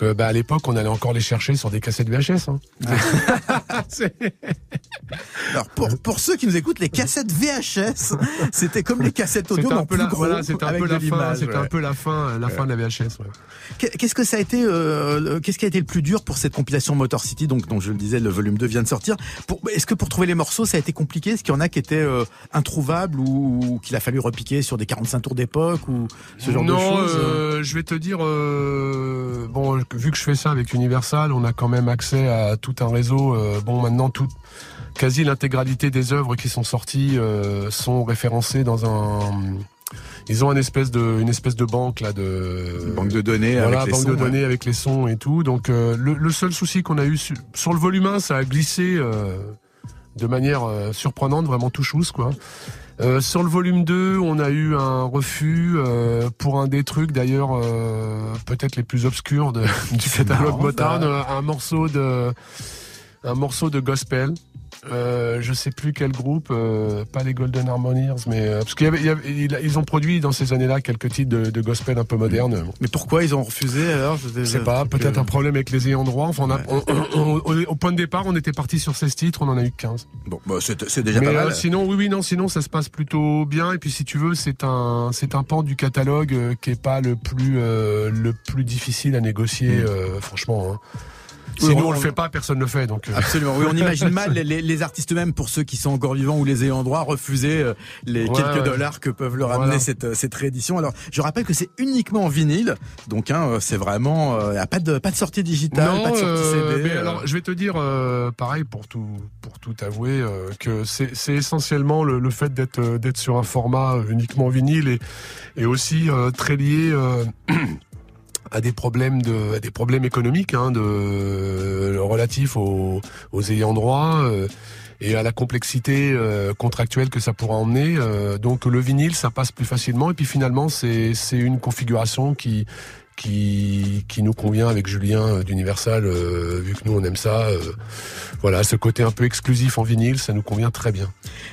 Euh, que, bah, à l'époque, on allait encore les chercher sur des cassettes VHS. Hein. (laughs) Alors pour, pour ceux qui nous écoutent, les cassettes VHS, c'était comme les cassettes audio, C'était mais un en peu plus la, gros, voilà, c'était un peu de la fin, l'image, c'était ouais. un peu la fin, la fin de la VHS. ouais. Qu'est-ce que ça a été euh, Qu'est-ce qui a été le plus dur pour cette compilation Motor City Donc, dont je le disais, le volume 2 vient de sortir? Est-ce que pour trouver les morceaux, ça a été compliqué? Est-ce qu'il y en a qui étaient euh, introuvables ou, ou qu'il a fallu repiquer sur des 45 tours d'époque ou ce genre non, de choses euh, je vais te dire, euh, bon, vu que je fais ça avec Universal, on a quand même accès à tout un réseau. euh, bon, maintenant, tout, quasi l'intégralité des œuvres qui sont sorties euh, sont référencées dans un. Ils ont une espèce de, une espèce de banque là de banque de données voilà, avec les banque sons, de ouais. données avec les sons et tout. Donc euh, le, le seul souci qu'on a eu su- sur le volume 1, ça a glissé de manière surprenante, vraiment tout chousse quoi. Euh, sur le volume 2, on a eu un refus euh, pour un des trucs d'ailleurs euh, peut-être les plus obscurs de, (laughs) du catalogue Motown, un morceau de un morceau de gospel. Euh, je sais plus quel groupe, euh, pas les Golden Harmoniers, mais euh, parce qu'il y avait, il y avait- il- ils ont produit dans ces années-là quelques titres de, de gospel un peu modernes. Mais pourquoi ils ont refusé alors? Je sais pas, peut-être un problème avec les ayants droit. Enfin, on a, on- on- on- au point de départ, on était parti sur 16 titres, on en a eu 15. Bon, bah, c'est déjà Mais pas mal. euh, sinon, oui, oui, non, sinon ça se passe plutôt bien. Et puis, si tu veux, c'est un, c'est un pan du catalogue euh, qui est pas le plus, euh, le plus difficile à négocier, euh, franchement. hein. Si Oui, nous on- on le fait pas, personne ne le fait. Donc, euh, Absolument. Oui, on imagine (laughs) mal les, artistes même pour ceux qui sont encore vivants ou les ayants droit refuser euh, les Ouais, quelques ouais. dollars que peuvent leur Voilà. amener cette euh, cette réédition. Alors, je rappelle que c'est uniquement en vinyle, donc hein, c'est vraiment il y a pas de pas de sortie digitale, non, pas de sortie CD. mais alors, je vais te dire, euh, pareil pour tout, pour tout avouer, euh, que c'est c'est essentiellement le, le fait d'être d'être sur un format uniquement vinyle et, et aussi très lié. (clears throat) à des problèmes de à des problèmes économiques hein, de relatifs aux, aux ayants droit euh, et à la complexité euh, contractuelle que ça pourra emmener. Euh, donc le vinyle ça passe plus facilement. Et puis finalement c'est c'est une configuration qui qui, qui nous convient avec Julien euh, d'Universal, euh, vu que nous on aime ça. euh, voilà, ce côté un peu exclusif en vinyle, ça nous convient très bien.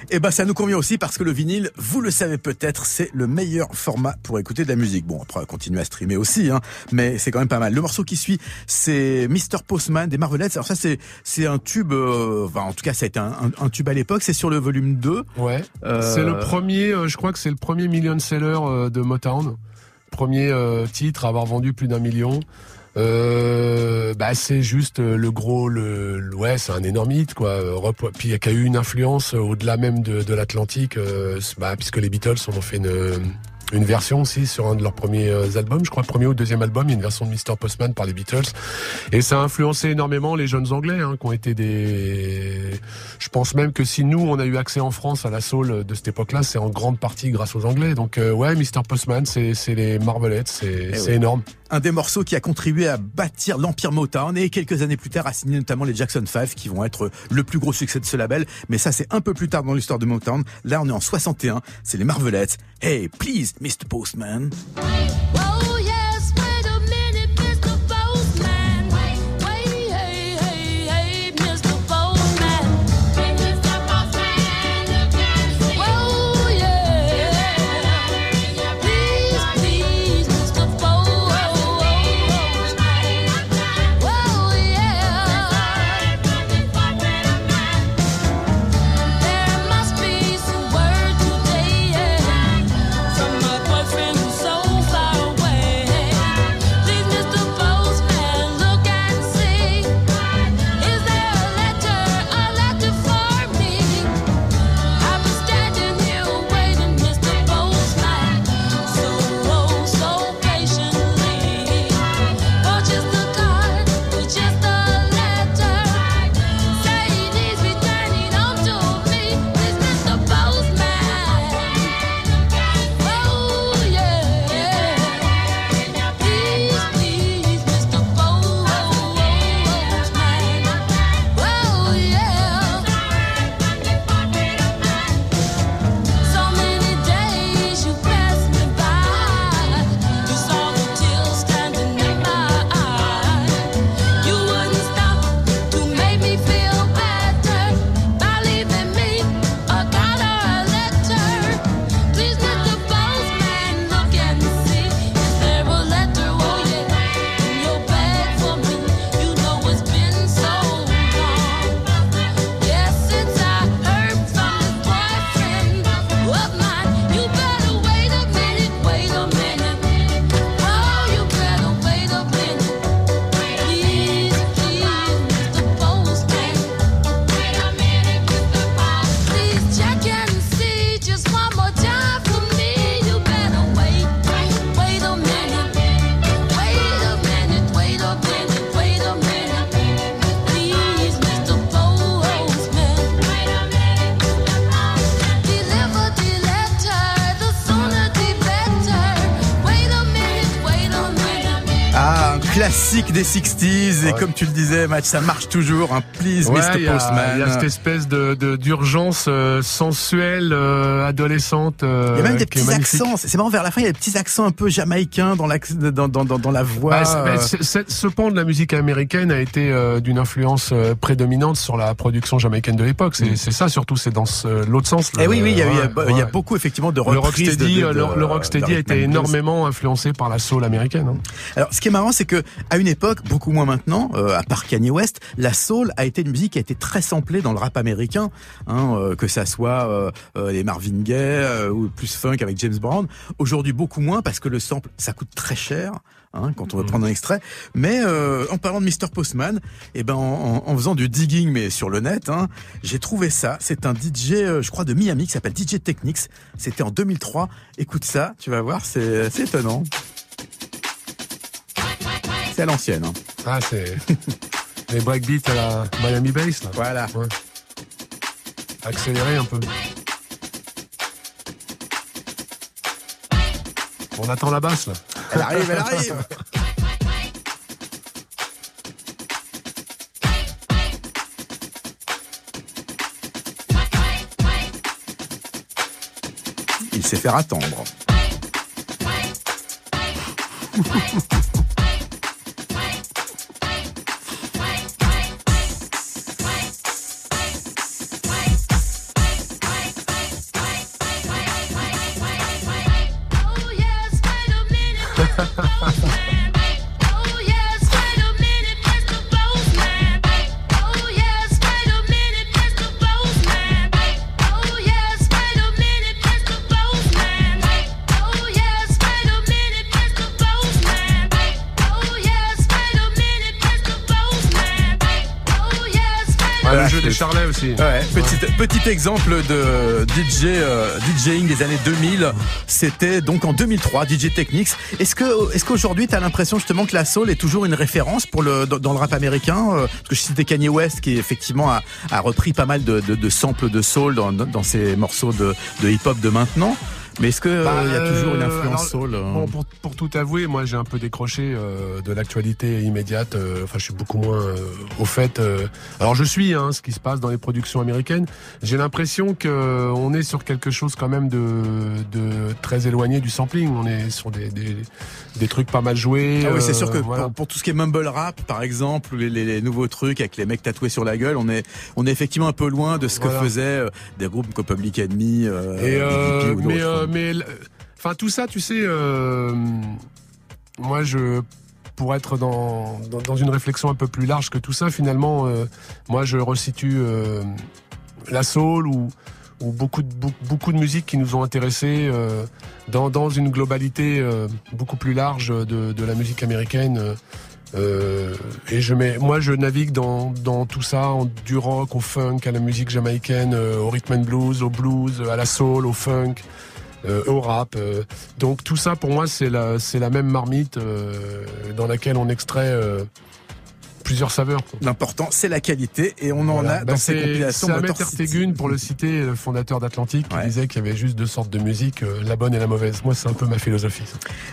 Eh ben, ça nous convient aussi parce que le vinyle, vous le savez peut-être, c'est le meilleur format pour écouter de la musique. Bon, après, continuer à streamer aussi, hein, mais c'est quand même pas mal. Le morceau qui suit, c'est Mr. Postman des Marvelettes. Alors ça, c'est c'est un tube, euh, enfin, en tout cas, ça a été un, un- un tube à l'époque. C'est sur le volume 2. Ouais. Euh, C'est le premier, euh, je crois que c'est le premier million seller euh, de Motown. Premier euh, titre à avoir vendu plus d'un million. Euh, bah c'est juste euh, le gros, le, ouais, c'est un énorme hit quoi. Puis qui a eu une influence au-delà même de, l'Atlantique, bah, puisque les Beatles ont fait une, une version aussi sur un de leurs premiers euh, albums, je crois premier ou deuxième album, il y a une version de Mr Postman par les Beatles, et ça a influencé énormément les jeunes Anglais, hein, qui ont été des. Je pense même que si nous on a eu accès en France à la soul de cette époque-là, c'est en grande partie grâce aux Anglais. Donc euh, ouais, Mr Postman, c'est c'est les Marvelettes, c'est Eh c'est oui. énorme. Un des morceaux qui a contribué à bâtir l'empire Motown et quelques années plus tard a signé notamment les Jackson 5 qui vont être le plus gros succès de ce label. Mais ça, c'est un peu plus tard dans l'histoire de Motown. Là, on est en 61. C'est les Marvelettes. Hey, please, Mr. Postman. des 60 comme tu le disais, match, ça marche toujours. Hein. Please, Mr. Postman. Il y a cette espèce de d'urgence euh, sensuelle, euh, adolescente. Euh, il y a même des petits accents. C'est marrant, vers la fin, il y a des petits accents un peu jamaïcains dans, la voix. Bah, bah, ce pan de la musique américaine a été d'une influence prédominante sur la production jamaïcaine de l'époque. C'est mm. ça surtout, c'est dans l'autre sens. Eh oui, oui, il y, a, ouais, beaucoup effectivement de reprises. Le rocksteady, a été énormément influencé par la soul américaine. Hein. Alors, ce qui est marrant, c'est que à une époque, beaucoup moins maintenant, euh, à part Kanye West, la soul a été une musique qui a été très samplée dans le rap américain, hein, euh, que ça soit euh, les Marvin Gaye ou plus funk avec James Brown. Aujourd'hui, beaucoup moins parce que le sample, ça coûte très cher. Hein, quand on Mm. va prendre un extrait, mais euh, en parlant de Mr Postman, et ben en, faisant du digging mais sur le net, hein, j'ai trouvé ça. C'est un DJ, euh, je crois de Miami, qui s'appelle DJ Technics. C'était en 2003. Écoute ça, tu vas voir, c'est étonnant. C'est à l'ancienne. Hein. Ah, c'est (laughs) les breakbeats à la Miami Bass. Là. Voilà. Ouais. Accélérer un peu. On attend la basse là. Elle arrive, elle arrive. Il sait faire attendre. Petit, exemple de DJ, euh, DJing des années 2000. C'était donc en 2003, DJ Technics. Est-ce que, est-ce qu'aujourd'hui, tu as l'impression justement que la soul est toujours une référence pour le, dans, dans le rap américain Euh, Parce que je citais Kanye West qui effectivement a, a repris pas mal de, de, de samples de soul dans, dans ses morceaux de, de hip-hop de maintenant. Mais est-ce il Bah, y a toujours une euh, influence alors, soul euh bon, pour, pour tout avouer, moi j'ai un peu décroché euh, de l'actualité immédiate. euh, Enfin, je suis beaucoup moins euh, au fait. euh. alors, je suis hein, ce qui se passe dans les productions américaines. J'ai l'impression que euh, on est sur quelque chose quand même de, de très éloigné du sampling. On est sur des, des, des trucs pas mal joués. Ah oui, c'est sûr que voilà. pour, pour tout ce qui est mumble rap, par exemple, les, les- les nouveaux trucs avec les mecs tatoués sur la gueule, on est, on est effectivement un peu loin de ce que Voilà. faisaient euh, des groupes comme Public Enemy, euh, Et euh, ou mais euh, mais enfin tout ça, tu sais, euh, moi je pour être dans, une réflexion un peu plus large que tout ça, finalement, euh, moi je resitue euh, la soul ou ou beaucoup de beaucoup, musiques qui nous ont intéressés dans une globalité beaucoup plus large de la musique américaine. et je mets, moi, je navigue dans, tout ça, du rock au funk, à la musique jamaïcaine, au rhythm and blues, au blues, à la soul, au funk, au rap. euh. donc tout ça, pour moi, c'est la, c'est la même marmite euh, dans laquelle on extrait euh, plusieurs saveurs. L'important, c'est la qualité et on en a Bah, dans ces compilations c'est Ahmed. Ertegun, pour le citer, le fondateur d'Atlantique, qui disait qu'il y avait juste deux sortes de musique, euh, la bonne et la mauvaise. Moi, c'est un peu ma philosophie.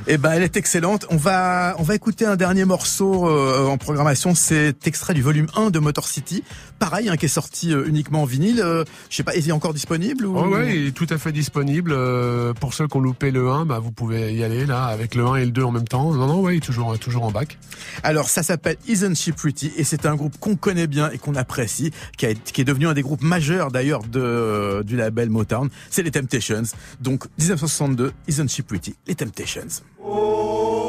Eh ben, elle est excellente. On va, on va écouter un dernier morceau euh, en programmation. C'est extrait du volume 1 de Motor City. Pareil, hein, qui est sorti euh, uniquement en vinyle. Euh, je sais pas, est-il encore disponible ou... Oh ouais, il est tout à fait disponible. Euh, pour ceux qui ont loupé le 1, bah, vous pouvez y aller là, avec le 1 et le 2 en même temps. Non, non, ouais, il est toujours, toujours en bac. Alors, ça s'appelle Isn't She Pretty et c'est un groupe qu'on connaît bien et qu'on apprécie, qui, a- qui est devenu un des groupes majeurs d'ailleurs de, du label Motown. C'est les Temptations. Donc, 1962, Isn't She Pretty, les Temptations. Isn't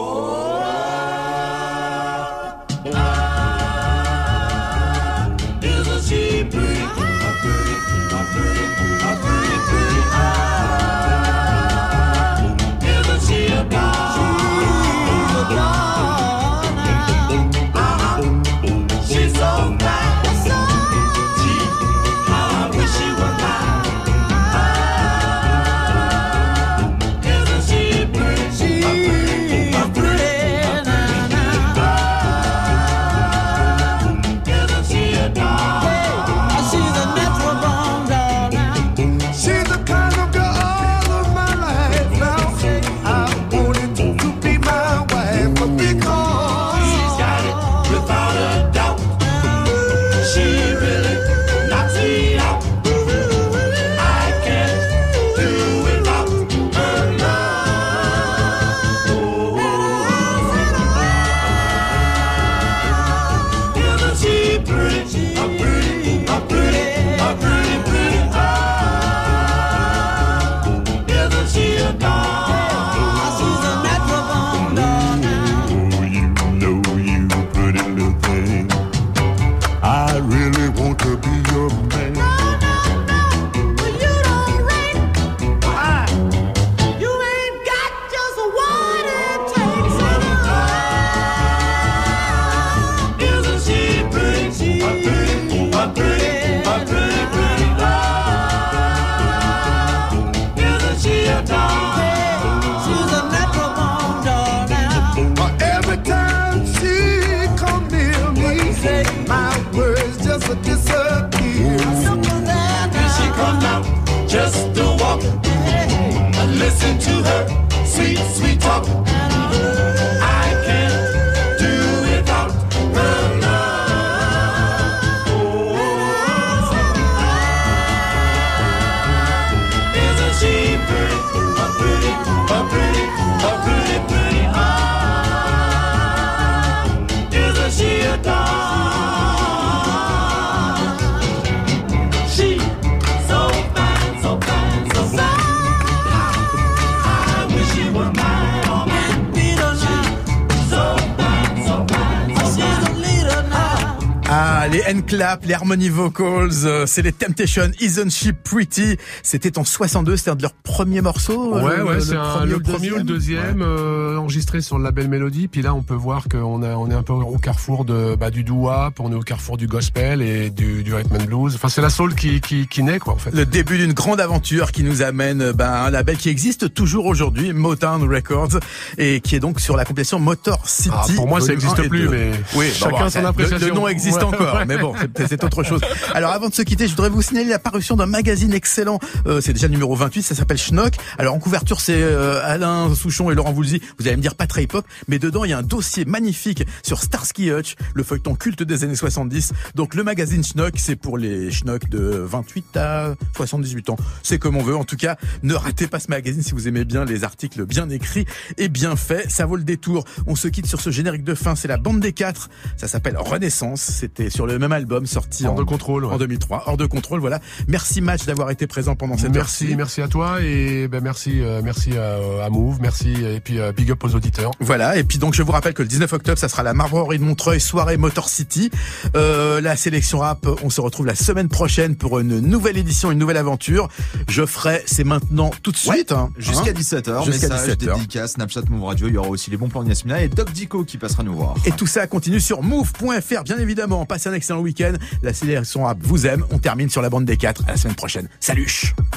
and clap, les harmony vocals, euh, c'est les Temptation, Isn't She Pretty? C'était en 62, c'était un de leurs premiers morceaux Ouais, le- ouais, c'est un- le premier ou le deuxième, euh, enregistré sur le label Mélodie. Puis là, on peut voir qu'on on est un peu au carrefour de, bah, du doo-wop, on est au carrefour du gospel et du, du rhythm and blues. Enfin, c'est la soul qui, qui, qui naît, quoi, en fait. Le début d'une grande aventure qui nous amène à un label qui existe toujours aujourd'hui, Motown Records, et qui est donc sur la compilation Motor City. Ah, pour moi, ça volume existe 1 et plus, 2. mais oui, chacun bon, son le- appréciation. Le, nom existe Ouais, encore, ouais. mais bon, c'est- autre chose. Alors avant de se quitter, je voudrais vous signaler la parution d'un magazine excellent. Euh, c'est déjà numéro 28, ça s'appelle Schnock. Alors en couverture, c'est euh, Alain Souchon et Laurent Voulzy. Vous allez me dire pas très hip-hop, mais dedans il y a un dossier magnifique sur Starsky Hutch, le feuilleton culte des années 70. Donc le magazine Schnock, c'est pour les Schnock de 28 à 78 ans. C'est comme on veut. En tout cas, ne ratez pas ce magazine si vous aimez bien les articles bien écrits et bien faits. Ça vaut le détour. On se quitte sur ce générique de fin. C'est la bande des quatre. Ça s'appelle Renaissance. C'était sur le même album sorti Hors en, de contrôle, ouais. en 2003. Hors de contrôle, voilà. Merci Match d'avoir été présent pendant cette Merci, heure-ci. merci à toi et ben merci, euh, merci à, à Move, merci et puis euh, big up aux auditeurs. Voilà, et puis donc je vous rappelle que le 19 octobre, ça sera la Marbrerie de Montreuil, soirée Motor City. Euh, la sélection rap, on se retrouve la semaine prochaine pour une nouvelle édition, une nouvelle aventure. Je ferai, c'est maintenant tout de suite. hein, Jusqu'à hein. 17h, Jusqu'à message, 17h. dédicace, Snapchat, Move Radio. Il y aura aussi les bons plans de Yasmina et Doc Dico qui passera nous voir. Et tout ça continue sur move.fr, bien évidemment. Passez un excellent week-end. La sélection rap vous aime. On termine sur la bande des quatre. À la semaine prochaine. Salut